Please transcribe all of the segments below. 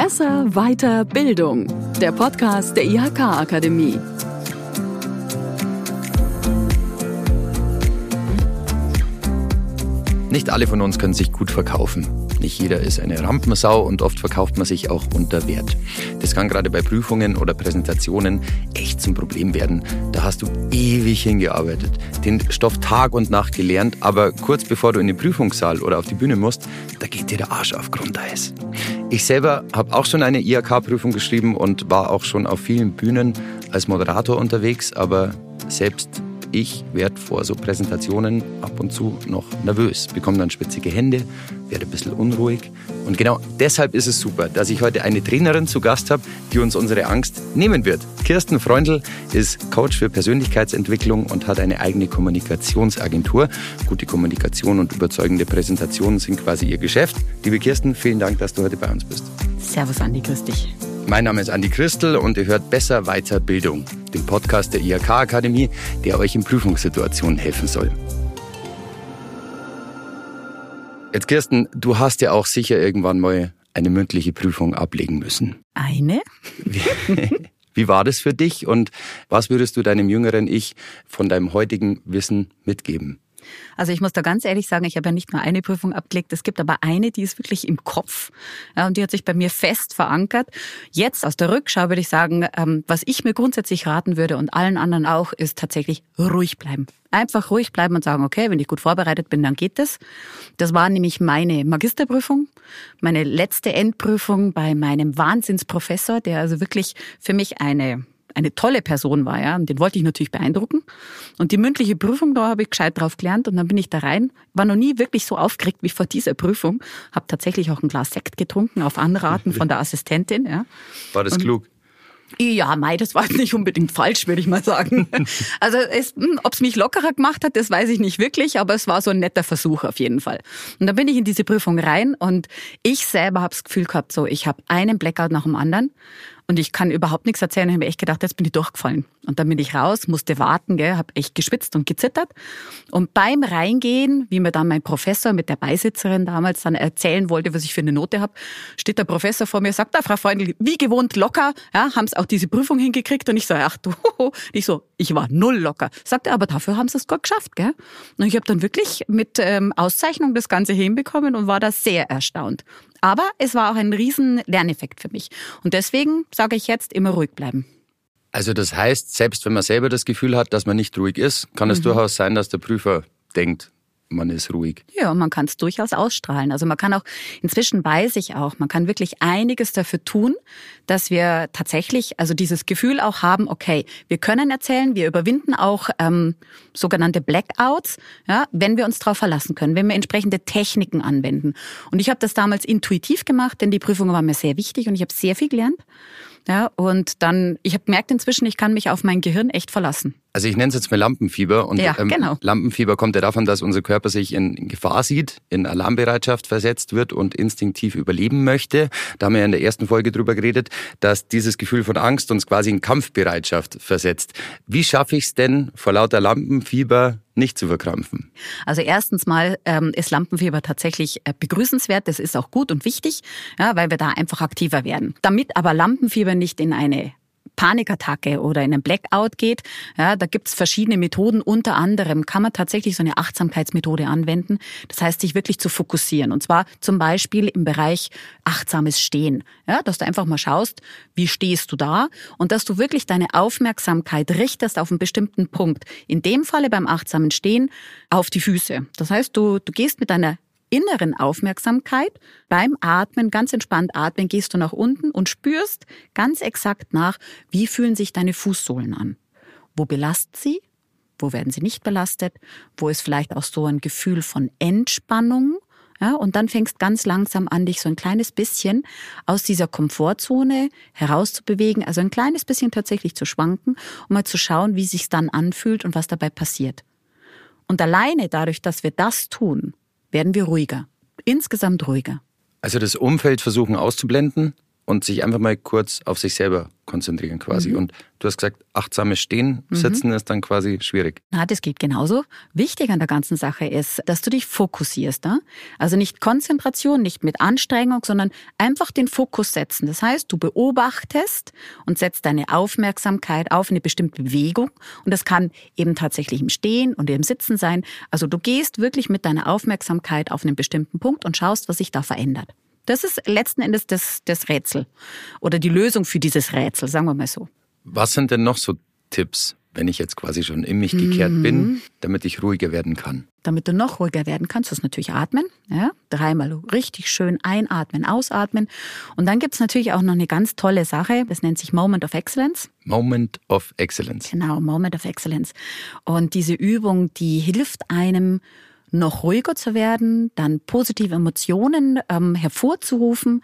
Besser, weiter, Bildung. Der Podcast der IHK Akademie. Nicht alle von uns können sich gut verkaufen. Nicht jeder ist eine Rampensau und oft verkauft man sich auch unter Wert. Das kann gerade bei Prüfungen oder Präsentationen echt zum Problem werden. Da hast du ewig hingearbeitet, den Stoff Tag und Nacht gelernt, aber kurz bevor du in den Prüfungssaal oder auf die Bühne musst, da geht dir der Arsch auf Grundeis. Ich selber habe auch schon eine IHK-Prüfung geschrieben und war auch schon auf vielen Bühnen als Moderator unterwegs, aber selbst ich werde vor so Präsentationen ab und zu noch nervös, bekomme dann spitzige Hände, werde ein bisschen unruhig. Und genau deshalb ist es super, dass ich heute eine Trainerin zu Gast habe, die uns unsere Angst nehmen wird. Kirsten Freundl ist Coach für Persönlichkeitsentwicklung und hat eine eigene Kommunikationsagentur. Gute Kommunikation und überzeugende Präsentationen sind quasi ihr Geschäft. Liebe Kirsten, vielen Dank, dass du heute bei uns bist. Servus Andi, grüß dich. Mein Name ist Andi Christel und ihr hört Besser Weiter Bildung, den Podcast der IHK Akademie, der euch in Prüfungssituationen helfen soll. Jetzt Kirsten, du hast ja auch sicher irgendwann mal eine mündliche Prüfung ablegen müssen. Eine? Wie war das für dich und was würdest du deinem jüngeren Ich von deinem heutigen Wissen mitgeben? Also ich muss da ganz ehrlich sagen, ich habe ja nicht nur eine Prüfung abgelegt, es gibt aber eine, die ist wirklich im Kopf ja, und die hat sich bei mir fest verankert. Jetzt aus der Rückschau würde ich sagen, ähm, was ich mir grundsätzlich raten würde und allen anderen auch, ist tatsächlich ruhig bleiben. Einfach ruhig bleiben und sagen, okay, wenn ich gut vorbereitet bin, dann geht das. Das war nämlich meine Magisterprüfung, meine letzte Endprüfung bei meinem Wahnsinnsprofessor, der also wirklich für mich eine eine tolle Person war, ja, und den wollte ich natürlich beeindrucken. Und die mündliche Prüfung, da habe ich gescheit drauf gelernt und dann bin ich da rein. War noch nie wirklich so aufgeregt wie vor dieser Prüfung. Habe tatsächlich auch ein Glas Sekt getrunken, auf Anraten von der Assistentin. Ja. War das und klug? Ja, Mai, das war nicht unbedingt falsch, würde ich mal sagen. Also hm, ob es mich lockerer gemacht hat, das weiß ich nicht wirklich, aber es war so ein netter Versuch auf jeden Fall. Und dann bin ich in diese Prüfung rein und ich selber habe das Gefühl gehabt, so ich habe einen Blackout nach dem anderen und ich kann überhaupt nichts erzählen. Ich habe echt gedacht, jetzt bin ich durchgefallen. Und dann bin ich raus, musste warten, gell, habe echt geschwitzt und gezittert. Und beim Reingehen, wie mir dann mein Professor mit der Beisitzerin damals dann erzählen wollte, was ich für eine Note habe, steht der Professor vor mir, sagt, da, Frau Freundl, wie gewohnt locker, ja, haben es auch diese Prüfung hingekriegt. Und ich so, ach du, ich so, ich war null locker. Sagt er, aber dafür haben sie es gut geschafft, gell? Und ich habe dann wirklich mit ähm, Auszeichnung das Ganze hinbekommen und war da sehr erstaunt. Aber es war auch ein riesen Lerneffekt für mich. Und deswegen sage ich jetzt immer ruhig bleiben. Also das heißt, selbst wenn man selber das Gefühl hat, dass man nicht ruhig ist, kann es mhm. durchaus sein, dass der Prüfer denkt, man ist ruhig. Ja, man kann es durchaus ausstrahlen. Also man kann auch, inzwischen weiß ich auch, man kann wirklich einiges dafür tun, dass wir tatsächlich, also dieses Gefühl auch haben, okay, wir können erzählen, wir überwinden auch ähm, sogenannte Blackouts, ja, wenn wir uns darauf verlassen können, wenn wir entsprechende Techniken anwenden. Und ich habe das damals intuitiv gemacht, denn die Prüfung war mir sehr wichtig und ich habe sehr viel gelernt. Ja, und dann, ich habe gemerkt inzwischen, ich kann mich auf mein Gehirn echt verlassen. Also ich nenne es jetzt mal Lampenfieber. Und ja, ähm, genau. Lampenfieber kommt ja davon, dass unser Körper sich in Gefahr sieht, in Alarmbereitschaft versetzt wird und instinktiv überleben möchte. Da haben wir ja in der ersten Folge drüber geredet, dass dieses Gefühl von Angst uns quasi in Kampfbereitschaft versetzt. Wie schaffe ich es denn, vor lauter Lampenfieber nicht zu verkrampfen? Also erstens mal ähm, ist Lampenfieber tatsächlich äh, begrüßenswert. Das ist auch gut und wichtig, ja, weil wir da einfach aktiver werden. Damit aber Lampenfieber nicht in eine Panikattacke oder in einen Blackout geht, ja, da gibt's verschiedene Methoden. Unter anderem kann man tatsächlich so eine Achtsamkeitsmethode anwenden. Das heißt, sich wirklich zu fokussieren. Und zwar zum Beispiel im Bereich achtsames Stehen. Ja, dass du einfach mal schaust, wie stehst du da und dass du wirklich deine Aufmerksamkeit richtest auf einen bestimmten Punkt. In dem Falle beim achtsamen Stehen auf die Füße. Das heißt, du, du gehst mit deiner inneren Aufmerksamkeit. Beim Atmen, ganz entspannt atmen, gehst du nach unten und spürst ganz exakt nach, wie fühlen sich deine Fußsohlen an. Wo belastet sie? Wo werden sie nicht belastet? Wo ist vielleicht auch so ein Gefühl von Entspannung? Ja, und dann fängst ganz langsam an, dich so ein kleines bisschen aus dieser Komfortzone herauszubewegen, also ein kleines bisschen tatsächlich zu schwanken, um mal zu schauen, wie sich's dann anfühlt und was dabei passiert. Und alleine dadurch, dass wir das tun, werden wir ruhiger. Insgesamt ruhiger. Also das Umfeld versuchen auszublenden und sich einfach mal kurz auf sich selber konzentrieren quasi. Mhm. Und du hast gesagt, achtsames Stehen, mhm. Sitzen ist dann quasi schwierig. Na, das geht genauso. Wichtig an der ganzen Sache ist, dass du dich fokussierst. Ne? Also nicht Konzentration, nicht mit Anstrengung, sondern einfach den Fokus setzen. Das heißt, du beobachtest und setzt deine Aufmerksamkeit auf eine bestimmte Bewegung. Und das kann eben tatsächlich im Stehen und im Sitzen sein. Also du gehst wirklich mit deiner Aufmerksamkeit auf einen bestimmten Punkt und schaust, was sich da verändert. Das ist letzten Endes das, das Rätsel oder die Lösung für dieses Rätsel, sagen wir mal so. Was sind denn noch so Tipps, wenn ich jetzt quasi schon in mich gekehrt mhm. bin, damit ich ruhiger werden kann? Damit du noch ruhiger werden kannst, ist natürlich atmen. Ja? Dreimal richtig schön einatmen, ausatmen. Und dann gibt es natürlich auch noch eine ganz tolle Sache, das nennt sich Moment of Excellence. Moment of Excellence. Genau, Moment of Excellence. Und diese Übung, die hilft einem, noch ruhiger zu werden, dann positive Emotionen ähm, hervorzurufen,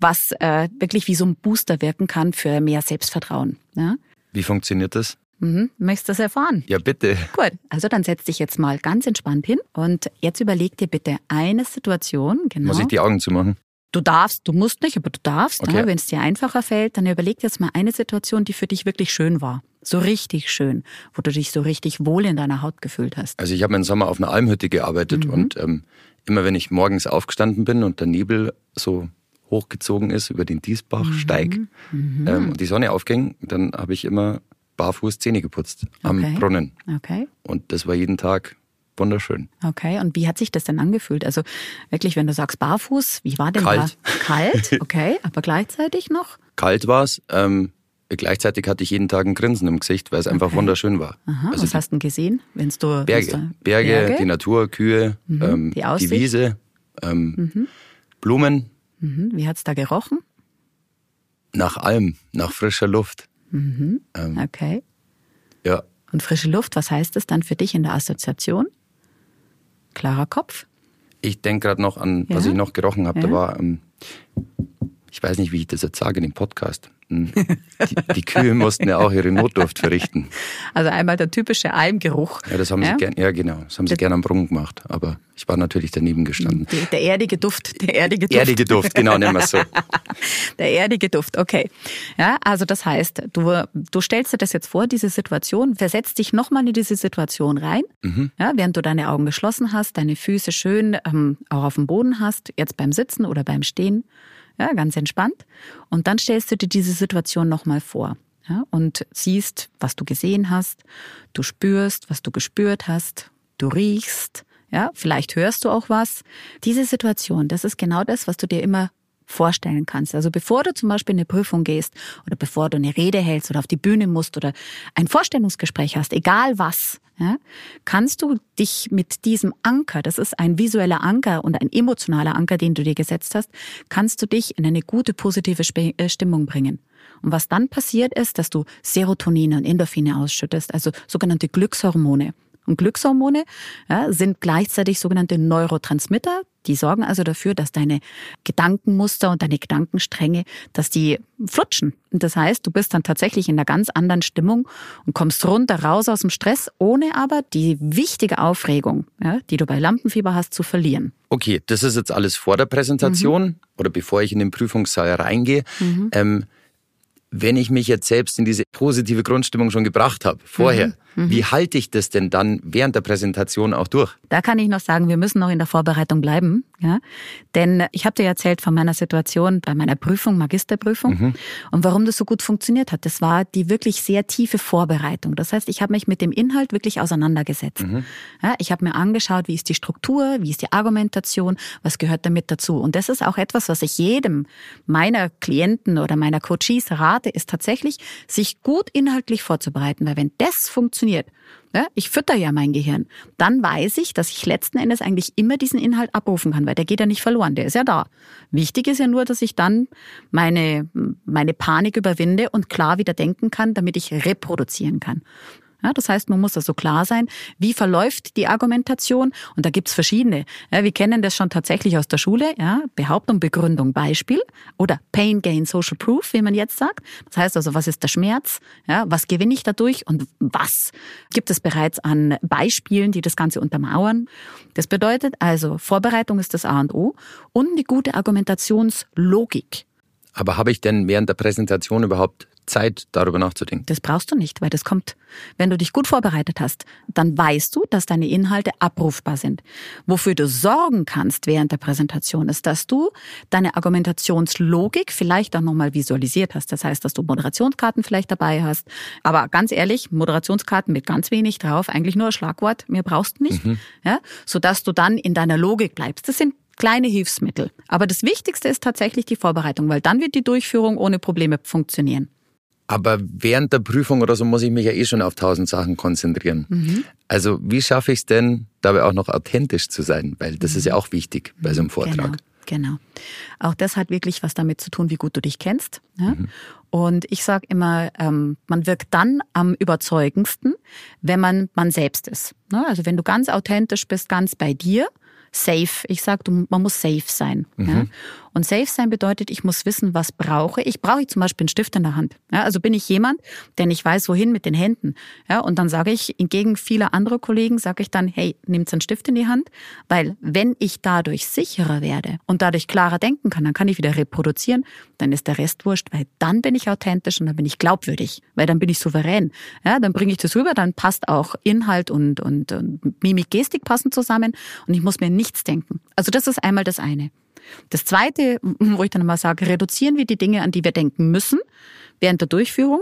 was äh, wirklich wie so ein Booster wirken kann für mehr Selbstvertrauen. Ja? Wie funktioniert das? Mhm. Möchtest du das erfahren? Ja, bitte. Gut, also dann setz dich jetzt mal ganz entspannt hin und jetzt überleg dir bitte eine Situation. Genau. Muss ich die Augen zumachen? Du darfst, du musst nicht, aber du darfst. Okay. Ja, Wenn es dir einfacher fällt, dann überleg dir jetzt mal eine Situation, die für dich wirklich schön war. So richtig schön, wo du dich so richtig wohl in deiner Haut gefühlt hast. Also ich habe im Sommer auf einer Almhütte gearbeitet mhm. und ähm, immer wenn ich morgens aufgestanden bin und der Nebel so hochgezogen ist über den Diesbachsteig mhm. ähm, und die Sonne aufging, dann habe ich immer barfuß Zähne geputzt am okay. Brunnen. Okay. Und das war jeden Tag wunderschön. Okay, und wie hat sich das denn angefühlt? Also wirklich, wenn du sagst barfuß, wie war denn Kalt. da? Kalt, okay, aber gleichzeitig noch? Kalt war es. Ähm, gleichzeitig hatte ich jeden Tag ein Grinsen im Gesicht, weil es okay. einfach wunderschön war. Aha, also was die, hast du gesehen? Wenn's du, Berge. Du, Berge, Berge, die Natur, Kühe, mhm, ähm, die, die, Wiese, ähm, mhm. Blumen. Mhm. Wie hat's da gerochen? Nach Alm, nach frischer Luft. Mhm. Ähm, okay. Ja. Und frische Luft, was heißt das dann für dich in der Assoziation? Klarer Kopf? Ich denke gerade noch an, ja? was ich noch gerochen habe. Ja? Da war, ähm, ich weiß nicht, wie ich das jetzt sage in dem Podcast. Die, die, Kühe mussten ja auch ihre Notdurft verrichten. Also einmal der typische Almgeruch. Ja, das haben ja? sie gern, ja genau, das haben sie gerne am Brunnen gemacht. Aber ich war natürlich daneben gestanden. Die, der erdige Duft, der erdige Duft. Erdige Duft, genau, nennen wir es so. der erdige Duft, okay. Ja, also das heißt, du, du stellst dir das jetzt vor, diese Situation, versetzt dich nochmal in diese Situation rein, mhm. ja, während du deine Augen geschlossen hast, deine Füße schön ähm, auch auf dem Boden hast, jetzt beim Sitzen oder beim Stehen ja, ganz entspannt. Und dann stellst du dir diese Situation nochmal vor. Ja, und siehst, was du gesehen hast, du spürst, was du gespürt hast, du riechst, ja, vielleicht hörst du auch was. Diese Situation, das ist genau das, was du dir immer vorstellen kannst. Also bevor du zum Beispiel in eine Prüfung gehst oder bevor du eine Rede hältst oder auf die Bühne musst oder ein Vorstellungsgespräch hast, egal was, ja, kannst du dich mit diesem Anker, das ist ein visueller Anker und ein emotionaler Anker, den du dir gesetzt hast, kannst du dich in eine gute, positive äh, Stimmung bringen. Und was dann passiert ist, dass du Serotonine und Endorphine ausschüttest, also sogenannte Glückshormone. Und Glückshormone ja, sind gleichzeitig sogenannte Neurotransmitter. Die sorgen also dafür, dass deine Gedankenmuster und deine Gedankenstränge, dass die flutschen. Und das heißt, du bist dann tatsächlich in einer ganz anderen Stimmung und kommst runter raus aus dem Stress, ohne aber die wichtige Aufregung, ja, die du bei Lampenfieber hast, zu verlieren. Okay, das ist jetzt alles vor der Präsentation mhm. oder bevor ich in den Prüfungssaal reingehe. Mhm. Ähm, wenn ich mich jetzt selbst in diese positive Grundstimmung schon gebracht habe, vorher, mhm. Mhm. Wie halte ich das denn dann während der Präsentation auch durch? Da kann ich noch sagen, wir müssen noch in der Vorbereitung bleiben. Ja? Denn ich habe dir erzählt von meiner Situation bei meiner Prüfung, Magisterprüfung. Mhm. Und warum das so gut funktioniert hat. Das war die wirklich sehr tiefe Vorbereitung. Das heißt, ich habe mich mit dem Inhalt wirklich auseinandergesetzt. Mhm. Ja, ich habe mir angeschaut, wie ist die Struktur, wie ist die Argumentation, was gehört damit dazu. Und das ist auch etwas, was ich jedem meiner Klienten oder meiner Coaches rate, ist tatsächlich, sich gut inhaltlich vorzubereiten. Weil wenn das funktioniert, funktioniert. Ja, ich fütter ja mein Gehirn. Dann weiß ich, dass ich letzten Endes eigentlich immer diesen Inhalt abrufen kann, weil der geht ja nicht verloren, der ist ja da. Wichtig ist ja nur, dass ich dann meine, meine Panik überwinde und klar wieder denken kann, damit ich reproduzieren kann. Ja, das heißt, man muss also klar sein, wie verläuft die Argumentation. Und da gibt's verschiedene. Ja, wir kennen das schon tatsächlich aus der Schule. Ja, Behauptung, Begründung, Beispiel. Oder Pain, Gain, Social Proof, wie man jetzt sagt. Das heißt also, was ist der Schmerz? Ja, was gewinne ich dadurch? Und was gibt es bereits an Beispielen, die das Ganze untermauern? Das bedeutet also, Vorbereitung ist das A und O und eine gute Argumentationslogik. Aber habe ich denn während der Präsentation überhaupt Zeit, darüber nachzudenken? Das brauchst du nicht, weil das kommt. Wenn du dich gut vorbereitet hast, dann weißt du, dass deine Inhalte abrufbar sind. Wofür du sorgen kannst während der Präsentation ist, dass du deine Argumentationslogik vielleicht auch nochmal visualisiert hast. Das heißt, dass du Moderationskarten vielleicht dabei hast. Aber ganz ehrlich, Moderationskarten mit ganz wenig drauf, eigentlich nur ein Schlagwort, mehr brauchst du nicht. Mhm. Ja, sodass du dann in deiner Logik bleibst. Das sind kleine Hilfsmittel. Aber das Wichtigste ist tatsächlich die Vorbereitung, weil dann wird die Durchführung ohne Probleme funktionieren. Aber während der Prüfung oder so muss ich mich ja eh schon auf tausend Sachen konzentrieren. Mhm. Also wie schaffe ich es denn, dabei auch noch authentisch zu sein? Weil das mhm. ist ja auch wichtig bei so einem Vortrag. Genau. Genau. Auch das hat wirklich was damit zu tun, wie gut du dich kennst. Ja? Mhm. Und ich sage immer, ähm, man wirkt dann am überzeugendsten, wenn man man selbst ist. Ne? Also wenn du ganz authentisch bist, ganz bei dir, safe. Ich sage, man muss safe sein. Mhm. Ja? Und safe sein bedeutet, ich muss wissen, was brauche ich. Brauche ich zum Beispiel einen Stift in der Hand. Ja, also bin ich jemand, der nicht weiß, wohin mit den Händen. Ja, und dann sage ich, entgegen vieler anderer Kollegen, sage ich dann, hey, nehmt einen Stift in die Hand, weil wenn ich dadurch sicherer werde und dadurch klarer denken kann, dann kann ich wieder reproduzieren, dann ist der Rest wurscht, weil dann bin ich authentisch und dann bin ich glaubwürdig, weil dann bin ich souverän. Ja, dann bringe ich das rüber, dann passt auch Inhalt und, und, und Mimik, Gestik passen zusammen und ich muss mir nichts denken. Also das ist einmal das eine. Das Zweite, wo ich dann mal sage, reduzieren wir die Dinge, an die wir denken müssen während der Durchführung.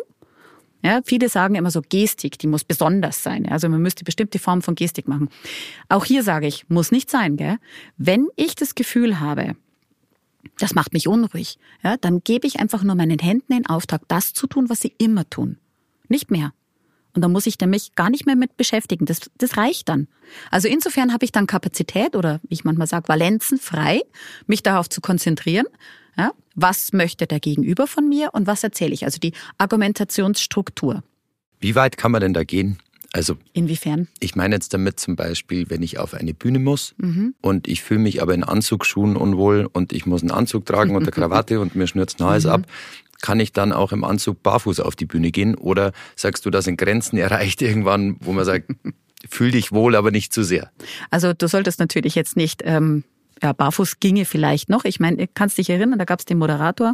Ja, viele sagen immer so Gestik, die muss besonders sein. Also man müsste bestimmte Formen von Gestik machen. Auch hier sage ich, muss nicht sein. Gell? Wenn ich das Gefühl habe, das macht mich unruhig, ja, dann gebe ich einfach nur meinen Händen den Auftrag, das zu tun, was sie immer tun. Nicht mehr. Und da muss ich mich gar nicht mehr mit beschäftigen. Das, das reicht dann. Also insofern habe ich dann Kapazität oder wie ich manchmal sage, Valenzen frei, mich darauf zu konzentrieren. Ja, was möchte der Gegenüber von mir und was erzähle ich? Also die Argumentationsstruktur. Wie weit kann man denn da gehen? Also inwiefern? Ich meine jetzt damit zum Beispiel, wenn ich auf eine Bühne muss mhm. und ich fühle mich aber in Anzugsschuhen unwohl und ich muss einen Anzug tragen und eine Krawatte und mir schnürt's Neues mhm. ab, kann ich dann auch im Anzug barfuß auf die Bühne gehen? Oder sagst du, da sind Grenzen erreicht irgendwann, wo man sagt, fühl dich wohl, aber nicht zu sehr? Also du solltest natürlich jetzt nicht, ähm, ja, barfuß ginge vielleicht noch. Ich meine, kannst dich erinnern, da gab es den Moderator,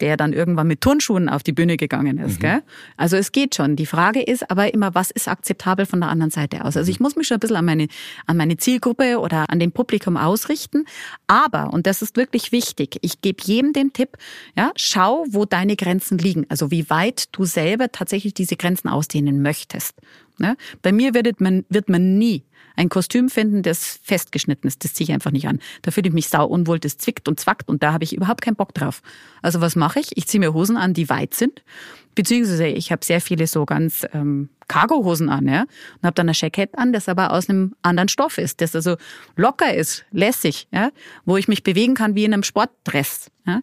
der dann irgendwann mit Turnschuhen auf die Bühne gegangen ist. Mhm. Gell? Also es geht schon. Die Frage ist aber immer, was ist akzeptabel von der anderen Seite aus? Also ich muss mich schon ein bisschen an meine, an meine Zielgruppe oder an dem Publikum ausrichten. Aber, und das ist wirklich wichtig, ich gebe jedem den Tipp, ja, schau, wo deine Grenzen liegen. Also wie weit du selber tatsächlich diese Grenzen ausdehnen möchtest. Ne? Bei mir wird man, wird man nie ein Kostüm finden, das festgeschnitten ist. Das ziehe ich einfach nicht an. Da fühle ich mich sau unwohl, das zwickt und zwackt und da habe ich überhaupt keinen Bock drauf. Also was mache ich? Ich ziehe mir Hosen an, die weit sind. Beziehungsweise ich habe sehr viele so ganz ähm, Cargo-Hosen an, ja, und habe dann ein Jackett an, das aber aus einem anderen Stoff ist, das also locker ist, lässig, ja, wo ich mich bewegen kann wie in einem Sportdress. Ja.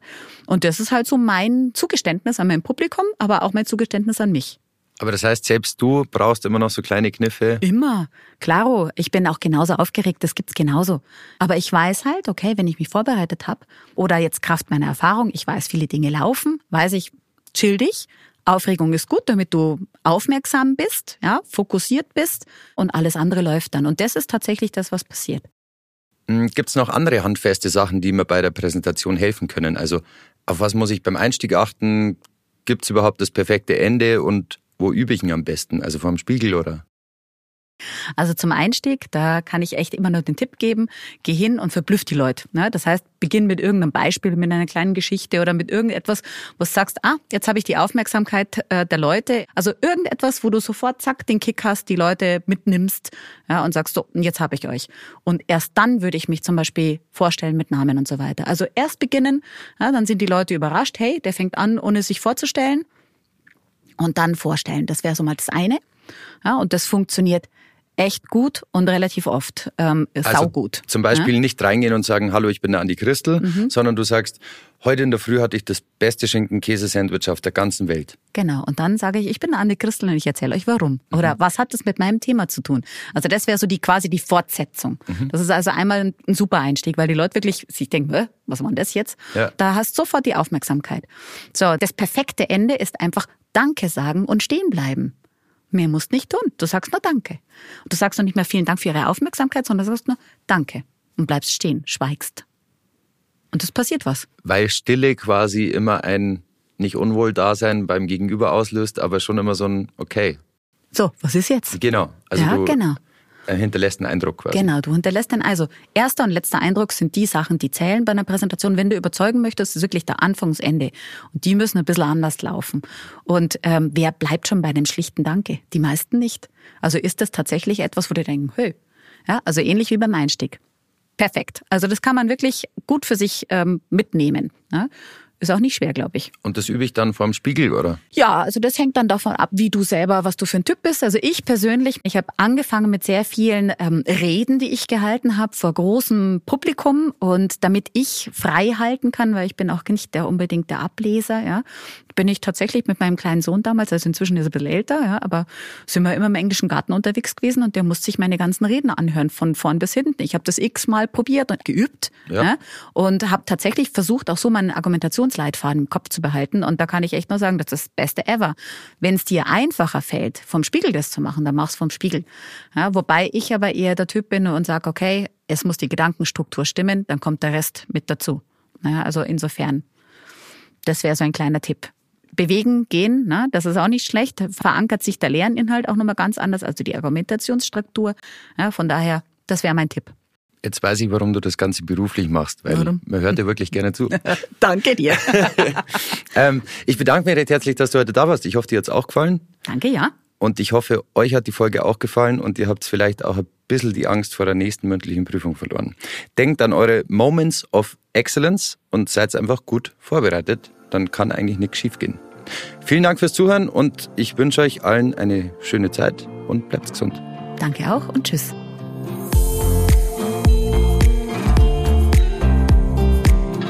Und das ist halt so mein Zugeständnis an mein Publikum, aber auch mein Zugeständnis an mich. Aber das heißt, selbst du brauchst immer noch so kleine Kniffe? Immer. Klaro, ich bin auch genauso aufgeregt, das gibt's genauso. Aber ich weiß halt, okay, wenn ich mich vorbereitet habe oder jetzt Kraft meiner Erfahrung, ich weiß, viele Dinge laufen, weiß ich, chill dich. Aufregung ist gut, damit du aufmerksam bist, ja, fokussiert bist und alles andere läuft dann. Und das ist tatsächlich das, was passiert. Hm, gibt's noch andere handfeste Sachen, die mir bei der Präsentation helfen können? Also auf was muss ich beim Einstieg achten? Gibt's überhaupt das perfekte Ende und wo übe ich ihn am besten? Also vorm Spiegel oder? Also zum Einstieg, da kann ich echt immer nur den Tipp geben, geh hin und verblüff die Leute. Ne? Das heißt, beginn mit irgendeinem Beispiel, mit einer kleinen Geschichte oder mit irgendetwas, wo du sagst, ah, jetzt habe ich die Aufmerksamkeit äh, der Leute. Also irgendetwas, wo du sofort zack den Kick hast, die Leute mitnimmst ja, und sagst, so, jetzt habe ich euch. Und erst dann würde ich mich zum Beispiel vorstellen mit Namen und so weiter. Also erst beginnen, ja, dann sind die Leute überrascht, hey, der fängt an, ohne sich vorzustellen und dann vorstellen. Das wäre so mal das eine. Ja, und das funktioniert echt gut und relativ oft ähm, also saugut. Zum Beispiel ja? nicht reingehen und sagen, hallo, ich bin der Andi Christel, mhm. sondern du sagst, heute in der Früh hatte ich das beste Schinken-Käse-Sandwich auf der ganzen Welt. Genau, und dann sage ich, ich bin der Andi Christel und ich erzähle euch warum. Mhm. Oder was hat das mit meinem Thema zu tun? Also das wäre so die quasi die Fortsetzung. Mhm. Das ist also einmal ein, ein, super Einstieg, weil die Leute wirklich sich denken, was war denn das jetzt? Ja. Da hast du sofort die Aufmerksamkeit. So, das perfekte Ende ist einfach Danke sagen und stehen bleiben. Mehr musst nicht tun. Du sagst nur Danke. Und du sagst noch nicht mehr vielen Dank für Ihre Aufmerksamkeit, sondern du sagst nur Danke und bleibst stehen, schweigst. Und es passiert was. Weil Stille quasi immer ein nicht Unwohldasein beim Gegenüber auslöst, aber schon immer so ein Okay. So, was ist jetzt? Genau. Also ja, du genau. Hinterlässt einen Eindruck quasi. Genau, du hinterlässt einen. Also, erster und letzter Eindruck sind die Sachen, die zählen bei einer Präsentation. Wenn du überzeugen möchtest, ist wirklich der Anfangsende. Und die müssen ein bisschen anders laufen. Und ähm, wer bleibt schon bei dem schlichten Danke? Die meisten nicht. Also ist das tatsächlich etwas, wo die denken, hey, ja, also ähnlich wie beim Einstieg. Perfekt. Also das kann man wirklich gut für sich ähm, mitnehmen. Ja? Ist auch nicht schwer, glaube ich. Und das übe ich dann vorm Spiegel, oder? Ja, also das hängt dann davon ab, wie du selber, was du für ein Typ bist. Also ich persönlich, ich habe angefangen mit sehr vielen ähm, Reden, die ich gehalten habe vor großem Publikum und damit ich frei halten kann, weil ich bin auch nicht der unbedingt der Ableser, ja, bin ich tatsächlich mit meinem kleinen Sohn damals, also inzwischen ist er ein bisschen älter, ja, aber sind wir immer im englischen Garten unterwegs gewesen und der musste sich meine ganzen Reden anhören, von vorn bis hinten. Ich habe das x-mal probiert und geübt ja. Ja, und habe tatsächlich versucht, auch so meinen Argumentationsleitfaden im Kopf zu behalten. Und da kann ich echt nur sagen, das ist das Beste ever. Wenn es dir einfacher fällt, vom Spiegel das zu machen, dann mach's vom Spiegel. Ja, wobei ich aber eher der Typ bin und sage, okay, es muss die Gedankenstruktur stimmen, dann kommt der Rest mit dazu. Ja, also insofern, das wäre so ein kleiner Tipp bewegen, gehen, ne? das ist auch nicht schlecht. Verankert sich der Lerninhalt auch nochmal ganz anders, also die Argumentationsstruktur. Ja, von daher, das wäre mein Tipp. Jetzt weiß ich, warum du das Ganze beruflich machst, weil warum? man hört dir wirklich gerne zu. Danke dir. ähm, ich bedanke mich recht herzlich, dass du heute da warst. Ich hoffe, dir hat es auch gefallen. Danke, ja. Und ich hoffe, euch hat die Folge auch gefallen und ihr habt vielleicht auch ein bisschen die Angst vor der nächsten mündlichen Prüfung verloren. Denkt an eure Moments of Excellence und seid einfach gut vorbereitet. Dann kann eigentlich nichts schiefgehen. Vielen Dank fürs Zuhören und ich wünsche euch allen eine schöne Zeit und bleibt gesund. Danke auch und tschüss.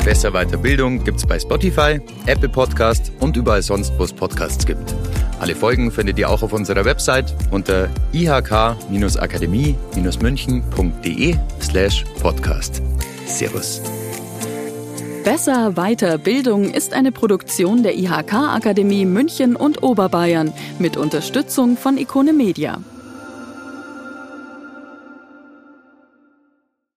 Besser Weiterbildung gibt's bei Spotify, Apple Podcast und überall sonst, wo es Podcasts gibt. Alle Folgen findet ihr auch auf unserer Website unter ihk-akademie-münchen.de slash podcast. Servus. Besser weiter Bildung ist eine Produktion der IHK Akademie München und Oberbayern mit Unterstützung von Ikone Media.